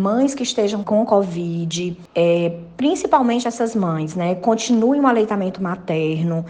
mães que estejam com Covid, é, principalmente essas mães, né, continuem o aleitamento materno,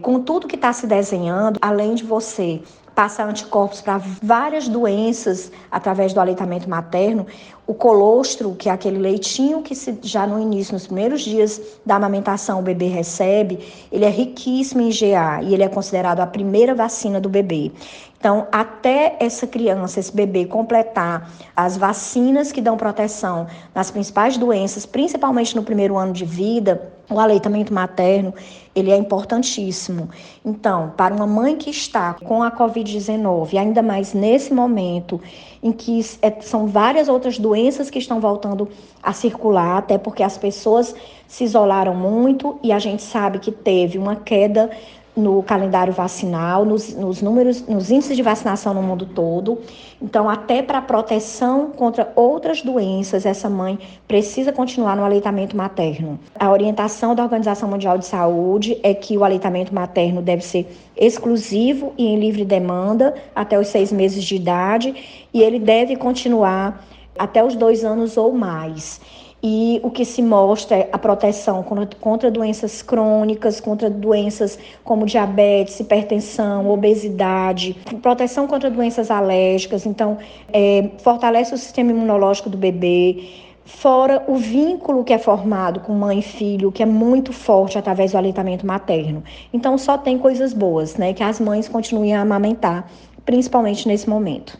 com tudo que está se desenhando, além de você passar anticorpos para várias doenças através do aleitamento materno, o colostro, que é aquele leitinho que se, já no início, nos primeiros dias da amamentação, o bebê recebe, ele é riquíssimo em GA e ele é considerado a primeira vacina do bebê. Então, até essa criança, esse bebê completar as vacinas que dão proteção nas principais doenças, principalmente no primeiro ano de vida, o aleitamento materno, ele é importantíssimo. Então, para uma mãe que está com a COVID-19, ainda mais nesse momento em que é, são várias outras doenças que estão voltando a circular, até porque as pessoas se isolaram muito e a gente sabe que teve uma queda no calendário vacinal, nos, nos, números, nos índices de vacinação no mundo todo. Então, até para proteção contra outras doenças, essa mãe precisa continuar no aleitamento materno. A orientação da Organização Mundial de Saúde é que o aleitamento materno deve ser exclusivo e em livre demanda até os seis meses de idade e ele deve continuar até os dois anos ou mais e o que se mostra é a proteção contra, contra, doenças crônicas, contra doenças como diabetes, hipertensão, obesidade, proteção contra doenças alérgicas, então é, fortalece o sistema imunológico do bebê. Fora o vínculo que é formado com mãe e filho, que é muito forte através do aleitamento materno. Então, só tem coisas boas, né? Que as mães continuem a amamentar, principalmente nesse momento.